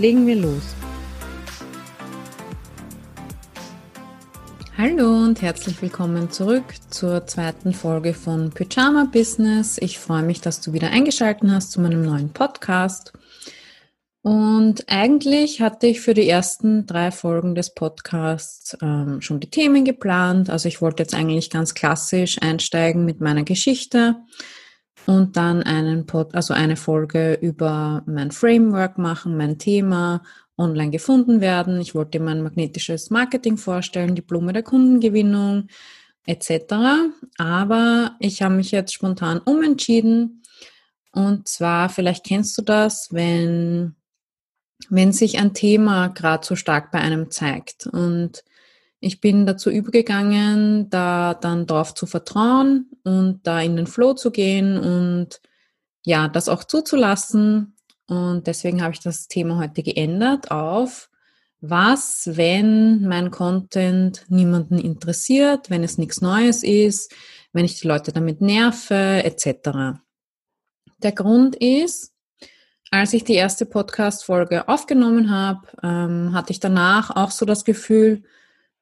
Legen wir los. Hallo und herzlich willkommen zurück zur zweiten Folge von Pyjama Business. Ich freue mich, dass du wieder eingeschaltet hast zu meinem neuen Podcast. Und eigentlich hatte ich für die ersten drei Folgen des Podcasts ähm, schon die Themen geplant. Also ich wollte jetzt eigentlich ganz klassisch einsteigen mit meiner Geschichte und dann einen Pod, also eine Folge über mein Framework machen, mein Thema, online gefunden werden. Ich wollte mein magnetisches Marketing vorstellen, Diplome der Kundengewinnung etc. Aber ich habe mich jetzt spontan umentschieden. Und zwar, vielleicht kennst du das, wenn wenn sich ein Thema gerade so stark bei einem zeigt. Und ich bin dazu übergegangen, da dann drauf zu vertrauen und da in den Flow zu gehen und ja, das auch zuzulassen. Und deswegen habe ich das Thema heute geändert auf was, wenn mein Content niemanden interessiert, wenn es nichts Neues ist, wenn ich die Leute damit nerve, etc. Der Grund ist, als ich die erste Podcast-Folge aufgenommen habe, ähm, hatte ich danach auch so das Gefühl,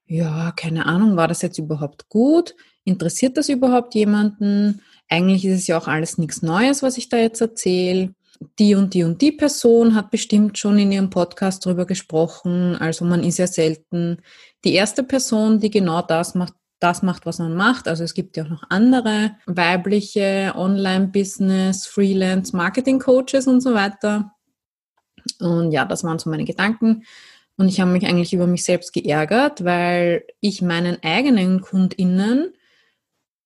ja, keine Ahnung, war das jetzt überhaupt gut? Interessiert das überhaupt jemanden? Eigentlich ist es ja auch alles nichts Neues, was ich da jetzt erzähle. Die und die und die Person hat bestimmt schon in ihrem Podcast drüber gesprochen. Also man ist ja selten die erste Person, die genau das macht, das macht, was man macht. Also es gibt ja auch noch andere weibliche Online-Business, Freelance, Marketing-Coaches und so weiter. Und ja, das waren so meine Gedanken. Und ich habe mich eigentlich über mich selbst geärgert, weil ich meinen eigenen KundInnen,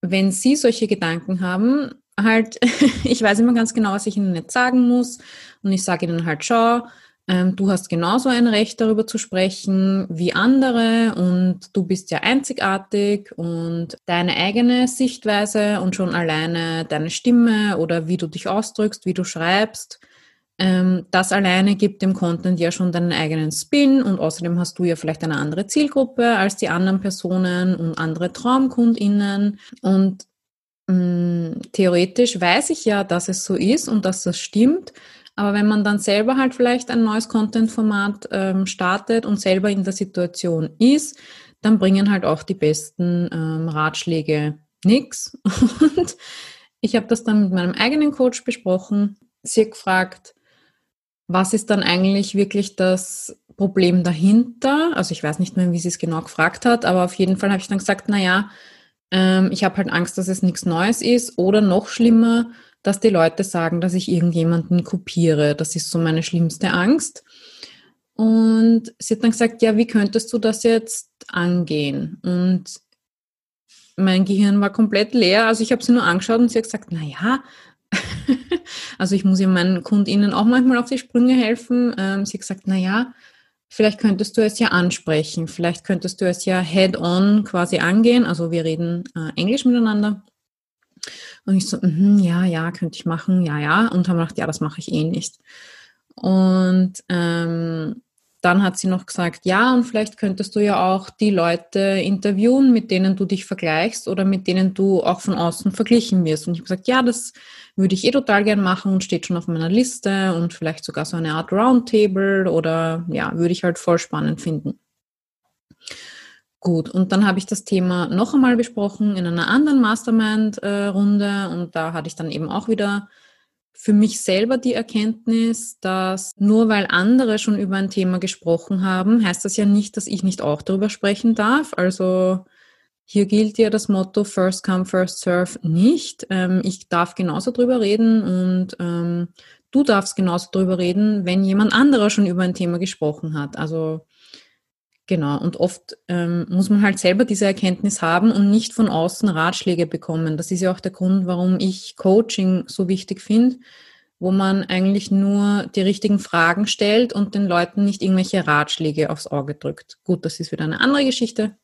wenn sie solche Gedanken haben, halt, ich weiß immer ganz genau, was ich ihnen nicht sagen muss. Und ich sage ihnen halt, schau, ähm, du hast genauso ein Recht darüber zu sprechen wie andere und du bist ja einzigartig und deine eigene Sichtweise und schon alleine deine Stimme oder wie du dich ausdrückst, wie du schreibst, das alleine gibt dem Content ja schon deinen eigenen Spin und außerdem hast du ja vielleicht eine andere Zielgruppe als die anderen Personen und andere TraumkundInnen und mh, mm, theoretisch weiß ich ja, dass es so ist und dass das stimmt, aber wenn man dann selber halt vielleicht ein neues Content-Format ähm, startet und selber in der Situation ist, dann bringen halt auch die besten ähm, Ratschläge nichts. Und ich habe das dann mit meinem eigenen Coach besprochen. Sie gefragt, was ist dann eigentlich wirklich das Problem dahinter? Also ich weiß nicht mehr, wie sie es genau gefragt hat, aber auf jeden Fall habe ich dann gesagt, na ja, ähm, ich habe halt Angst, dass es nichts Neues ist oder noch schlimmer, dass die Leute sagen, dass ich irgendjemanden kopiere. Das ist so meine schlimmste Angst. Und sie hat dann gesagt, ja, wie könntest du das jetzt angehen? Und mein Gehirn war komplett leer. Also ich habe sie nur angeschaut und sie hat gesagt, na ja, also ich muss ja meinen KundInnen auch manchmal auf die Sprünge helfen. Ähm, sie hat gesagt, na ja, vielleicht könntest du es ja ansprechen. Vielleicht könntest du es ja head-on quasi angehen. Also wir reden äh, Englisch miteinander. Und ich so, mm, ja, ja, könnte ich machen, ja, ja. Und haben gedacht, ja, das mache ich eh nicht. Und ähm, dann hat sie noch gesagt, ja, und vielleicht könntest du ja auch die Leute interviewen, mit denen du dich vergleichst oder mit denen du auch von außen verglichen wirst. Und ich habe gesagt, ja, das würde ich eh total gern machen und steht schon auf meiner Liste und vielleicht sogar so eine Art Roundtable oder ja, würde ich halt voll spannend finden. Gut, und dann habe ich das Thema noch einmal besprochen in einer anderen Mastermind-Runde und da hatte ich dann eben auch wieder für mich selber die Erkenntnis, dass nur weil andere schon über ein Thema gesprochen haben, heißt das ja nicht, dass ich nicht auch darüber sprechen darf. Also hier gilt ja das Motto First Come, First Serve nicht. Ähm, ich darf genauso drüber reden und ähm, du darfst genauso drüber reden, wenn jemand anderer schon über ein Thema gesprochen hat. Also Genau, und oft ähm, muss man halt selber diese Erkenntnis haben und nicht von außen Ratschläge bekommen. Das ist ja auch der Grund, warum ich Coaching so wichtig finde, wo man eigentlich nur die richtigen Fragen stellt und den Leuten nicht irgendwelche Ratschläge aufs Auge drückt. Gut, das ist wieder eine andere Geschichte.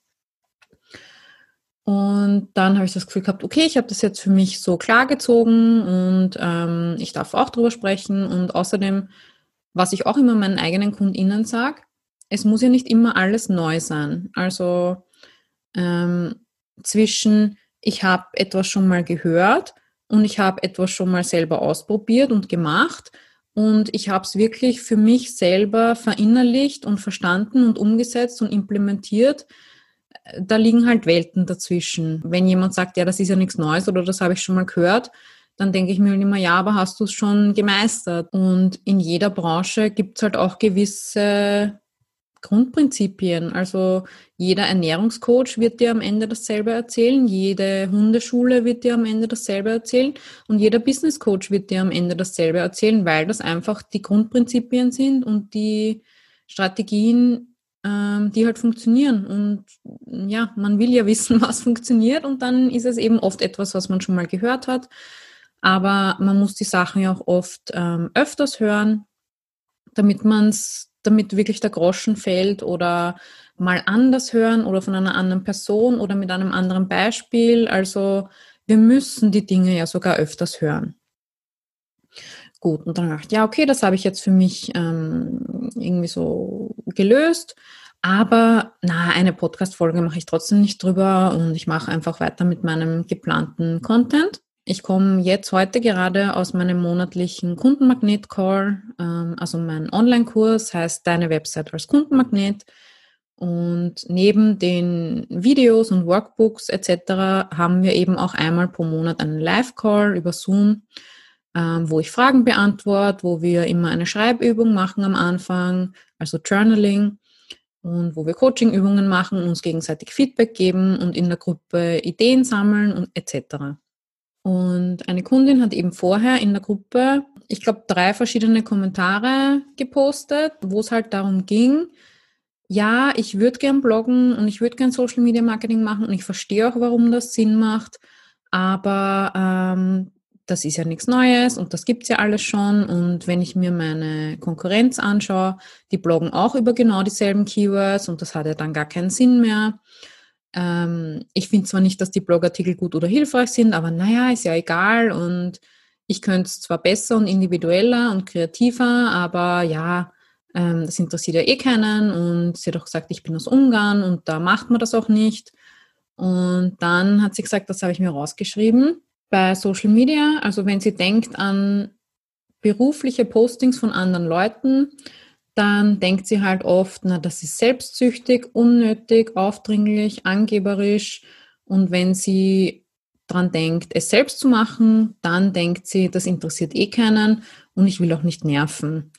Und dann habe ich das Gefühl gehabt, okay, ich habe das jetzt für mich so klargezogen und ähm, ich darf auch drüber sprechen. Und außerdem, was ich auch immer meinen eigenen KundInnen sage, es muss ja nicht immer alles neu sein. Also ähm, zwischen, ich habe etwas schon mal gehört und ich habe etwas schon mal selber ausprobiert und gemacht und ich habe es wirklich für mich selber verinnerlicht und verstanden und umgesetzt und implementiert. Da liegen halt Welten dazwischen. Wenn jemand sagt, ja, das ist ja nichts Neues oder das habe ich schon mal gehört, dann denke ich mir halt immer, ja, aber hast du es schon gemeistert? Und in jeder Branche gibt es halt auch gewisse Grundprinzipien. Also jeder Ernährungscoach wird dir am Ende dasselbe erzählen, jede Hundeschule wird dir am Ende dasselbe erzählen und jeder Business Coach wird dir am Ende dasselbe erzählen, weil das einfach die Grundprinzipien sind und die Strategien, ähm, die halt funktionieren. Und ja, man will ja wissen, was funktioniert und dann ist es eben oft etwas, was man schon mal gehört hat. Aber man muss die Sachen ja auch oft ähm, öfters hören, damit man es damit wirklich der Groschen fällt oder mal anders hören oder von einer anderen Person oder mit einem anderen Beispiel. Also wir müssen die Dinge ja sogar öfters hören. Gut, und dann dachte ich, ja, okay, das habe ich jetzt für mich ähm, irgendwie so gelöst. Aber na, eine Podcast-Folge mache ich trotzdem nicht drüber und ich mache einfach weiter mit meinem geplanten Content. Ich komme jetzt heute gerade aus meinem monatlichen Kundenmagnet-Call, ähm, also mein Online-Kurs heißt Deine Website als Kundenmagnet. Und neben den Videos und Workbooks etc. haben wir eben auch einmal pro Monat einen Live-Call über Zoom, ähm, wo ich Fragen beantworte, wo wir immer eine Schreibübung machen am Anfang, also Journaling und wo wir Coaching-Übungen machen, uns gegenseitig Feedback geben und in der Gruppe Ideen sammeln und etc. Und eine Kundin hat eben vorher in der Gruppe, ich glaube, drei verschiedene Kommentare gepostet, wo es halt darum ging, ja, ich würde gern bloggen und ich würde gern Social Media Marketing machen und ich verstehe auch, warum das Sinn macht, aber ähm, das ist ja nichts Neues und das gibt es ja alles schon. Und wenn ich mir meine Konkurrenz anschaue, die bloggen auch über genau dieselben Keywords und das hat ja dann gar keinen Sinn mehr. Ähm, ich finde zwar nicht, dass die Blogartikel gut oder hilfreich sind, aber naja, ist ja egal und ich könnte es zwar besser und individueller und kreativer, aber ja, ähm, das interessiert ja eh keinen und sie hat auch gesagt, ich bin aus Ungarn und da macht man das auch nicht. Und dann hat sie gesagt, das habe ich mir rausgeschrieben. Bei Social Media, also wenn sie denkt an berufliche Postings von anderen Leuten, dann denkt sie halt oft, na, das ist selbstsüchtig, unnötig, aufdringlich, angeberisch. Und wenn sie dran denkt, es selbst zu machen, dann denkt sie, das interessiert eh keinen und ich will auch nicht nerven.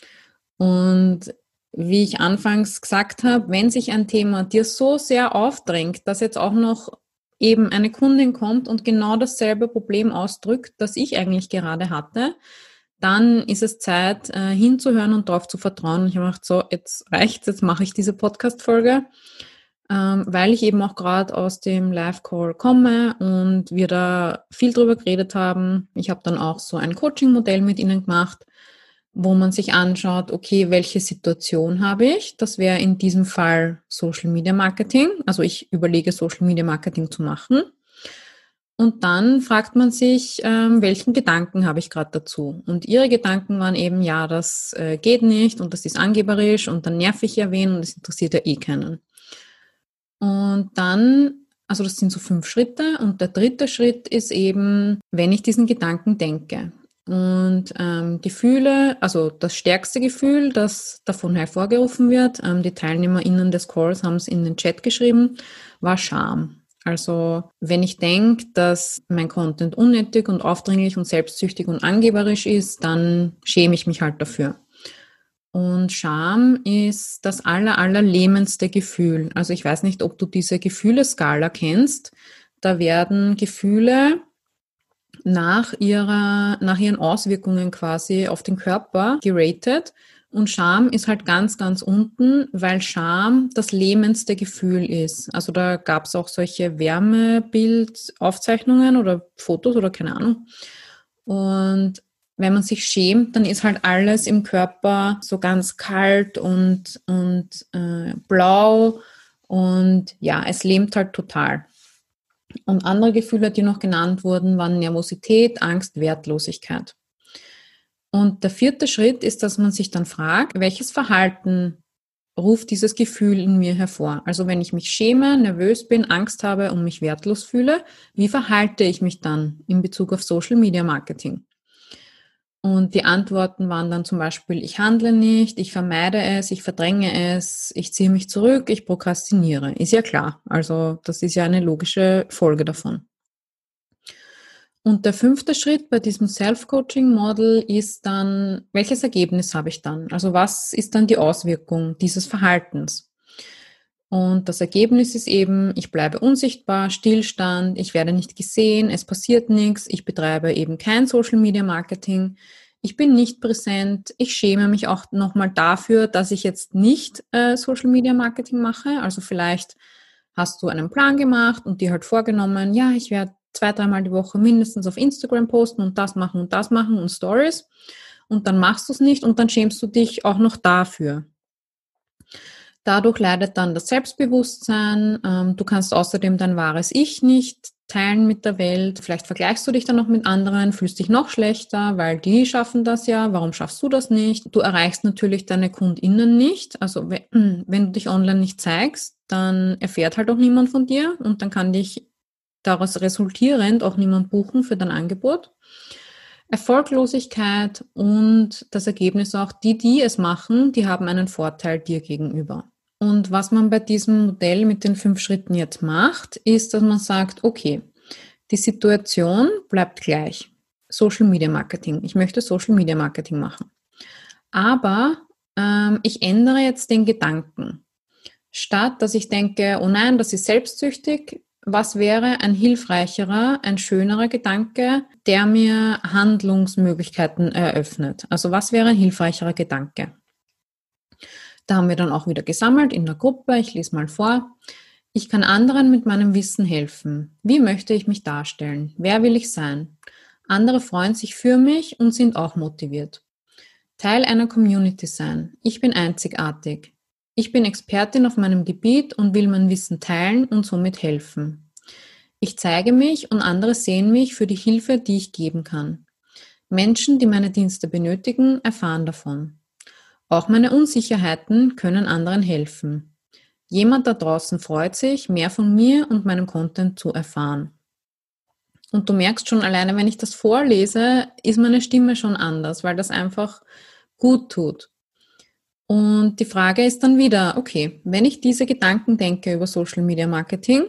Und wie ich anfangs gesagt habe, wenn sich ein Thema dir so sehr aufdrängt, dass jetzt auch noch eben eine Kundin kommt und genau dasselbe Problem ausdrückt, das ich eigentlich gerade hatte, dann ist es Zeit, äh, hinzuhören und darauf zu vertrauen. Ich habe gedacht, so, jetzt reicht's, jetzt mache ich diese Podcast-Folge, ähm, weil ich eben auch gerade aus dem Live-Call komme und wir da viel drüber geredet haben. Ich habe dann auch so ein Coaching-Modell mit ihnen gemacht, wo man sich anschaut, okay, welche Situation habe ich? Das wäre in diesem Fall Social Media Marketing. Also ich überlege, Social Media Marketing zu machen. Und dann fragt man sich, ähm, welchen Gedanken habe ich gerade dazu? Und ihre Gedanken waren eben, ja, das äh, geht nicht und das ist angeberisch und dann nerv ich ja wen und das interessiert ja eh keinen. Und dann, also das sind so fünf Schritte und der dritte Schritt ist eben, wenn ich diesen Gedanken denke. Und ähm, Gefühle, also das stärkste Gefühl, das davon hervorgerufen wird, ähm, die TeilnehmerInnen des Calls haben es in den Chat geschrieben, war Scham. Also wenn ich denke, dass mein Content unnötig und aufdringlich und selbstsüchtig und angeberisch ist, dann schäme ich mich halt dafür. Und Scham ist das aller, allerlähmendste Gefühl. Also ich weiß nicht, ob du diese Gefühleskala kennst. Da werden Gefühle nach ihrer, nach ihren Auswirkungen quasi auf den Körper geratet. Und Scham ist halt ganz, ganz unten, weil Scham das lähmendste Gefühl ist. Also da gab es auch solche Wärmebildaufzeichnungen oder Fotos oder keine Ahnung. Und wenn man sich schämt, dann ist halt alles im Körper so ganz kalt und, und äh, blau und ja, es lähmt halt total. Und andere Gefühle, die noch genannt wurden, waren Nervosität, Angst, Wertlosigkeit. Und der vierte Schritt ist, dass man sich dann fragt, welches Verhalten ruft dieses Gefühl in mir hervor. Also wenn ich mich schäme, nervös bin, Angst habe und mich wertlos fühle, wie verhalte ich mich dann in Bezug auf Social Media Marketing? Und die Antworten waren dann zum Beispiel, ich handle nicht, ich vermeide es, ich verdränge es, ich ziehe mich zurück, ich prokrastiniere. Ist ja klar. Also das ist ja eine logische Folge davon. Und der fünfte Schritt bei diesem Self-Coaching-Model ist dann, welches Ergebnis habe ich dann? Also was ist dann die Auswirkung dieses Verhaltens? Und das Ergebnis ist eben, ich bleibe unsichtbar, Stillstand, ich werde nicht gesehen, es passiert nichts, ich betreibe eben kein Social-Media-Marketing, ich bin nicht präsent, ich schäme mich auch nochmal dafür, dass ich jetzt nicht äh, Social-Media-Marketing mache. Also vielleicht hast du einen Plan gemacht und dir halt vorgenommen, ja, ich werde zwei, dreimal die Woche mindestens auf Instagram posten und das machen und das machen und Stories. Und dann machst du es nicht und dann schämst du dich auch noch dafür. Dadurch leidet dann das Selbstbewusstsein. Ähm, du kannst außerdem dein wahres Ich nicht teilen mit der Welt. Vielleicht vergleichst du dich dann noch mit anderen, fühlst dich noch schlechter, weil die schaffen das ja. Warum schaffst du das nicht? Du erreichst natürlich deine KundInnen nicht. Also wenn du dich online nicht zeigst, dann erfährt halt auch niemand von dir und dann kann dich daraus resultierend auch niemand buchen für dein Angebot. Erfolglosigkeit und das Ergebnis auch, die, die es machen, die haben einen Vorteil dir gegenüber. Und was man bei diesem Modell mit den fünf Schritten jetzt macht, ist, dass man sagt, okay, die Situation bleibt gleich. Social Media Marketing. Ich möchte Social Media Marketing machen. Aber ähm, ich ändere jetzt den Gedanken. Statt dass ich denke, oh nein, das ist selbstsüchtig, was wäre ein hilfreicherer, ein schönerer Gedanke, der mir Handlungsmöglichkeiten eröffnet? Also was wäre ein hilfreicherer Gedanke? Da haben wir dann auch wieder gesammelt in der Gruppe. Ich lese mal vor. Ich kann anderen mit meinem Wissen helfen. Wie möchte ich mich darstellen? Wer will ich sein? Andere freuen sich für mich und sind auch motiviert. Teil einer Community sein. Ich bin einzigartig. Ich bin Expertin auf meinem Gebiet und will mein Wissen teilen und somit helfen. Ich zeige mich und andere sehen mich für die Hilfe, die ich geben kann. Menschen, die meine Dienste benötigen, erfahren davon. Auch meine Unsicherheiten können anderen helfen. Jemand da draußen freut sich, mehr von mir und meinem Content zu erfahren. Und du merkst schon alleine, wenn ich das vorlese, ist meine Stimme schon anders, weil das einfach gut tut. Und die Frage ist dann wieder, okay, wenn ich diese Gedanken denke über Social Media Marketing,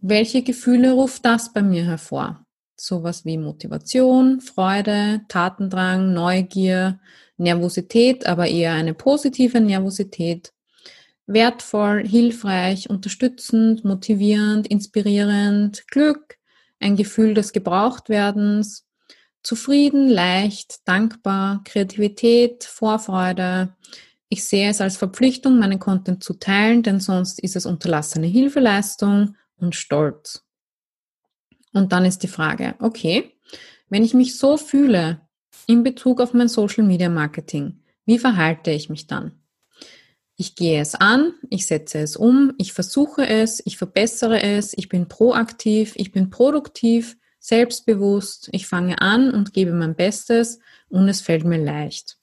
welche Gefühle ruft das bei mir hervor? Sowas wie Motivation, Freude, Tatendrang, Neugier, Nervosität, aber eher eine positive Nervosität. Wertvoll, hilfreich, unterstützend, motivierend, inspirierend, Glück, ein Gefühl des Gebrauchtwerdens, Zufrieden, leicht, dankbar, Kreativität, Vorfreude. Ich sehe es als Verpflichtung, meinen Content zu teilen, denn sonst ist es unterlassene Hilfeleistung und Stolz. Und dann ist die Frage, okay, wenn ich mich so fühle in Bezug auf mein Social Media Marketing, wie verhalte ich mich dann? Ich gehe es an, ich setze es um, ich versuche es, ich verbessere es, ich bin proaktiv, ich bin produktiv, selbstbewusst, ich fange an und gebe mein Bestes und es fällt mir leicht.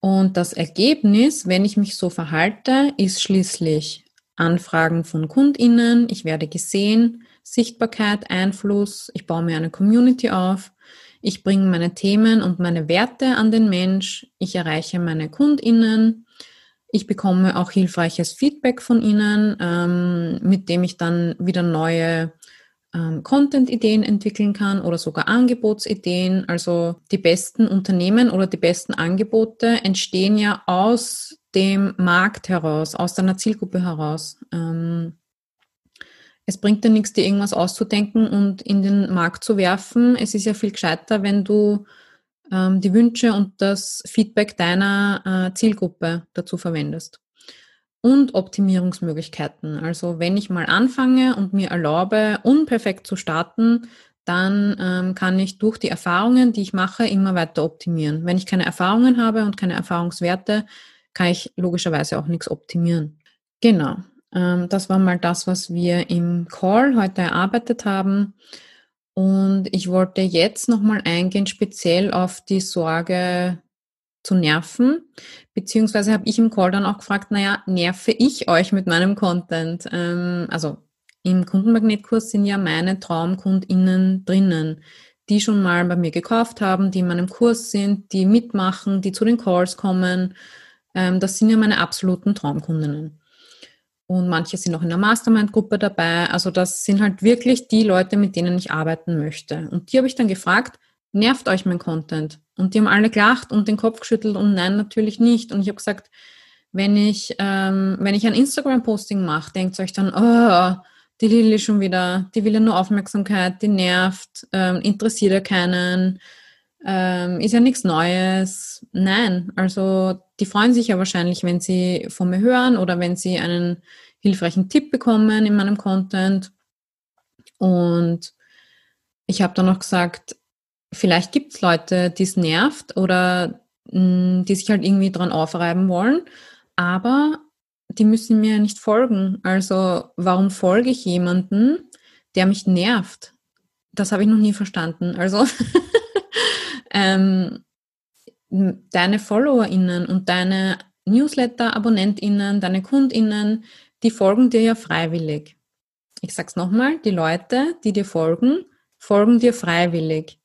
Und das Ergebnis, wenn ich mich so verhalte, ist schließlich Anfragen von Kundinnen, ich werde gesehen, Sichtbarkeit, Einfluss, ich baue mir eine Community auf, ich bringe meine Themen und meine Werte an den Mensch, ich erreiche meine Kundinnen, ich bekomme auch hilfreiches Feedback von ihnen, ähm, mit dem ich dann wieder neue ähm, Content-Ideen entwickeln kann oder sogar Angebotsideen. Also die besten Unternehmen oder die besten Angebote entstehen ja aus dem Markt heraus, aus deiner Zielgruppe heraus. Ähm, es bringt dir nichts, dir irgendwas auszudenken und in den Markt zu werfen. Es ist ja viel gescheiter, wenn du ähm, die Wünsche und das Feedback deiner äh, Zielgruppe dazu verwendest und Optimierungsmöglichkeiten. Also wenn ich mal anfange und mir erlaube, unperfekt zu starten, dann ähm, kann ich durch die Erfahrungen, die ich mache, immer weiter optimieren. Wenn ich keine Erfahrungen habe und keine Erfahrungswerte, kann ich logischerweise auch nichts optimieren. Genau. Ähm, das war mal das, was wir im Call heute erarbeitet haben. Und ich wollte jetzt nochmal eingehen, speziell auf die Sorge zu nerven. Beziehungsweise habe ich im Call dann auch gefragt, naja, nerve ich euch mit meinem Content? Ähm, also im Kundenmagnetkurs sind ja meine TraumkundInnen drinnen, die schon mal bei mir gekauft haben, die in meinem Kurs sind, die mitmachen, die zu den Calls kommen. Ähm, das sind ja meine absoluten Traumkundinnen. Und manche sind auch in der Mastermind-Gruppe dabei. Also das sind halt wirklich die Leute, mit denen ich arbeiten möchte. Und die habe ich dann gefragt, nervt euch mein Content? Und die haben alle gelacht und den Kopf geschüttelt und nein, natürlich nicht. Und ich habe gesagt, wenn ich, ähm, wenn ich ein Instagram-Posting mache, denkt euch dann, oh, die Lilly schon wieder, die will ja nur Aufmerksamkeit, die nervt, ähm, interessiert ja keinen, ähm, ist ja nichts Neues. Nein, also die freuen sich ja wahrscheinlich, wenn sie von mir hören oder wenn sie einen hilfreichen Tipp bekommen in meinem Content. Und ich habe dann noch gesagt, vielleicht gibt es Leute, die es nervt oder mh, mm, die sich halt irgendwie dran aufreiben wollen, aber die müssen mir nicht folgen. Also warum folge ich jemanden, der mich nervt? Das habe ich noch nie verstanden. Also ähm, deine FollowerInnen und deine Newsletter-AbonnentInnen, deine KundInnen, die folgen dir ja freiwillig. Ich sag's nochmal, die Leute, die dir folgen, folgen dir freiwillig.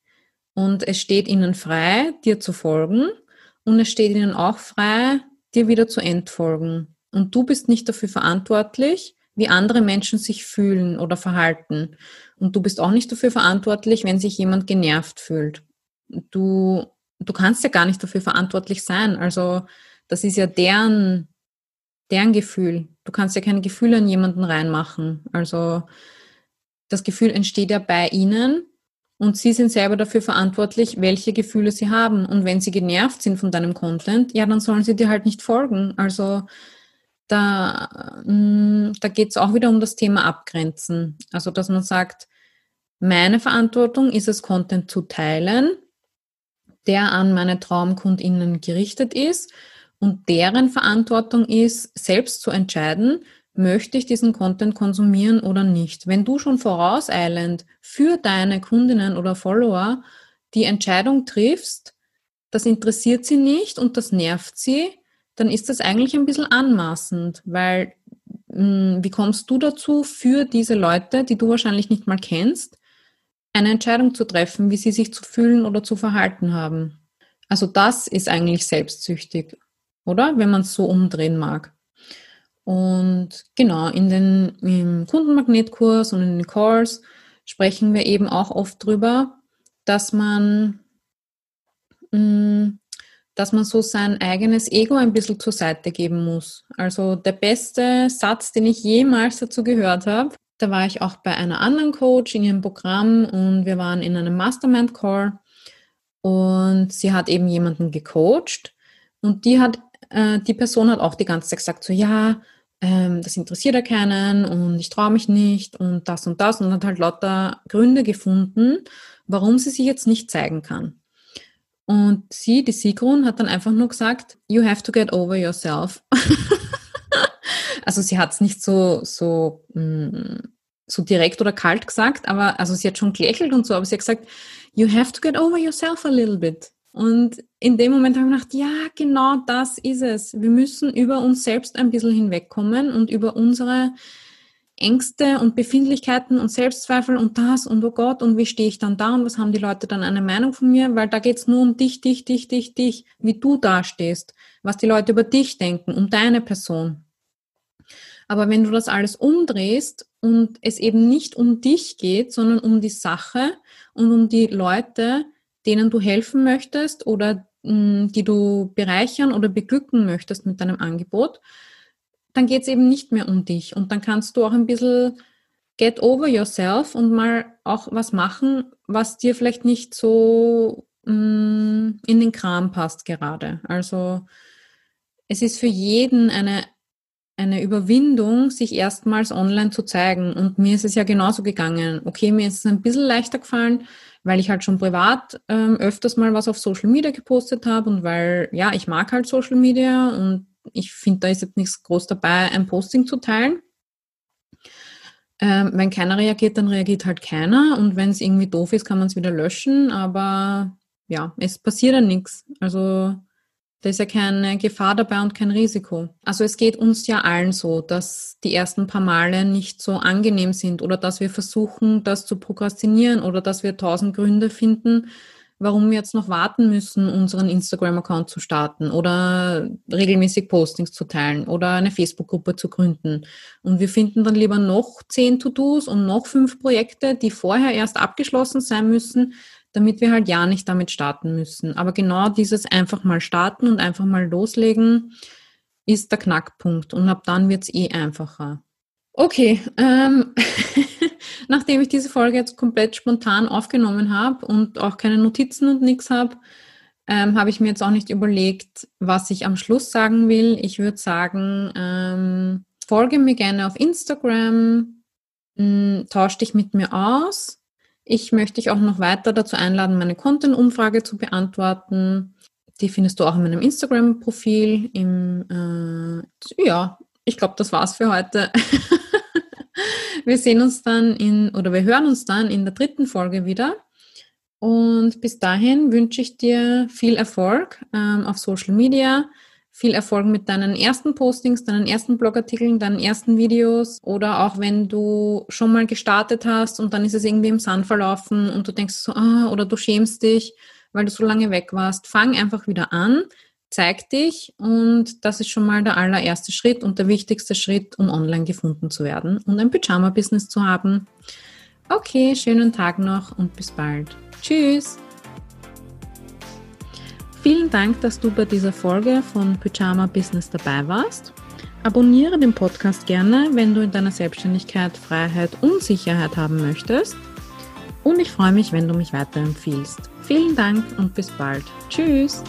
Und es steht ihnen frei, dir zu folgen und es steht ihnen auch frei, dir wieder zu entfolgen. Und du bist nicht dafür verantwortlich, wie andere Menschen sich fühlen oder verhalten. Und du bist auch nicht dafür verantwortlich, wenn sich jemand genervt fühlt. Du, du kannst ja gar nicht dafür verantwortlich sein. Also das ist ja deren, deren Gefühl. Du kannst ja keine Gefühle in jemanden reinmachen. Also das Gefühl entsteht ja bei ihnen und sie sind selber dafür verantwortlich, welche Gefühle sie haben. Und wenn sie genervt sind von deinem Content, ja, dann sollen sie dir halt nicht folgen. Also da, mm, da geht es auch wieder um das Thema Abgrenzen. Also, dass man sagt, meine Verantwortung ist es, Content zu teilen, der an meine TraumkundInnen gerichtet ist und deren Verantwortung ist, selbst zu entscheiden, möchte ich diesen Content konsumieren oder nicht. Wenn du schon vorauseilend für deine Kundinnen oder Follower die Entscheidung triffst, das interessiert sie nicht und das nervt sie, dann ist das eigentlich ein bisschen anmaßend, weil mh, hm, wie kommst du dazu, für diese Leute, die du wahrscheinlich nicht mal kennst, eine Entscheidung zu treffen, wie sie sich zu fühlen oder zu verhalten haben? Also das ist eigentlich selbstsüchtig, oder? Wenn man es so umdrehen mag. Und genau, in den, im Kundenmagnetkurs und in den Calls sprechen wir eben auch oft drüber, dass man mh, hm, dass man so sein eigenes Ego ein bisschen zur Seite geben muss. Also der beste Satz, den ich jemals dazu gehört habe, da war ich auch bei einer anderen Coach in ihrem Programm und wir waren in einem Mastermind Call und sie hat eben jemanden gecoacht und die hat, äh, die Person hat auch die ganze Zeit gesagt so, ja, ähm, das interessiert ja keinen und ich traue mich nicht und das und das und hat halt lauter Gründe gefunden, warum sie sich jetzt nicht zeigen kann. Und sie, die Sigrun, hat dann einfach nur gesagt, you have to get over yourself. also sie hat es nicht so, so, mm, so direkt oder kalt gesagt, aber also sie hat schon gelächelt und so, aber sie hat gesagt, you have to get over yourself a little bit. Und in dem Moment habe ich gedacht, ja, genau das ist es. Wir müssen über uns selbst ein bisschen hinwegkommen und über unsere Ängste und Befindlichkeiten und Selbstzweifel und das und oh Gott und wie stehe ich dann da und was haben die Leute dann eine Meinung von mir, weil da geht es nur um dich, dich, dich, dich, dich, wie du dastehst, was die Leute über dich denken, um deine Person. Aber wenn du das alles umdrehst und es eben nicht um dich geht, sondern um die Sache und um die Leute, denen du helfen möchtest oder mh, hm, die du bereichern oder beglücken möchtest mit deinem Angebot, dann geht es eben nicht mehr um dich. Und dann kannst du auch ein bisschen get over yourself und mal auch was machen, was dir vielleicht nicht so mh, mm, in den Kram passt gerade. Also es ist für jeden eine eine Überwindung, sich erstmals online zu zeigen. Und mir ist es ja genauso gegangen. Okay, mir ist es ein bisschen leichter gefallen, weil ich halt schon privat ähm, öfters mal was auf Social Media gepostet habe und weil, ja, ich mag halt Social Media und ich finde, da ist jetzt nichts groß dabei, ein Posting zu teilen. Ähm, wenn keiner reagiert, dann reagiert halt keiner und wenn es irgendwie doof ist, kann man es wieder löschen, aber ja, es passiert dann nichts. Also da ist ja keine Gefahr dabei und kein Risiko. Also es geht uns ja allen so, dass die ersten paar Male nicht so angenehm sind oder dass wir versuchen, das zu prokrastinieren oder dass wir tausend Gründe finden, warum wir jetzt noch warten müssen, unseren Instagram-Account zu starten oder regelmäßig Postings zu teilen oder eine Facebook-Gruppe zu gründen. Und wir finden dann lieber noch zehn To-Dos und noch fünf Projekte, die vorher erst abgeschlossen sein müssen, damit wir halt ja nicht damit starten müssen. Aber genau dieses einfach mal starten und einfach mal loslegen ist der Knackpunkt und ab dann wird es eh einfacher. Okay, ähm, nachdem ich diese Folge jetzt komplett spontan aufgenommen habe und auch keine Notizen und nichts habe, ähm, habe ich mir jetzt auch nicht überlegt, was ich am Schluss sagen will. Ich würde sagen, ähm, folge mir gerne auf Instagram, mh, tausch dich mit mir aus ich möchte dich auch noch weiter dazu einladen, meine Content-Umfrage zu beantworten. Die findest du auch in meinem Instagram-Profil. äh, ja, ich glaube, das war's für heute. wir sehen uns dann in, oder wir hören uns dann in der dritten Folge wieder. Und bis dahin wünsche ich dir viel Erfolg ähm, auf Social Media viel Erfolg mit deinen ersten Postings, deinen ersten Blogartikeln, deinen ersten Videos oder auch wenn du schon mal gestartet hast und dann ist es irgendwie im Sand verlaufen und du denkst so, ah, oder du schämst dich, weil du so lange weg warst. Fang einfach wieder an, zeig dich und das ist schon mal der allererste Schritt und der wichtigste Schritt, um online gefunden zu werden und ein Pyjama-Business zu haben. Okay, schönen Tag noch und bis bald. Tschüss! Vielen Dank, dass du bei dieser Folge von Pyjama Business dabei warst. Abonniere den Podcast gerne, wenn du in deiner Selbstständigkeit Freiheit und Sicherheit haben möchtest. Und ich freue mich, wenn du mich weiterempfiehlst. Vielen Dank und bis bald. Tschüss!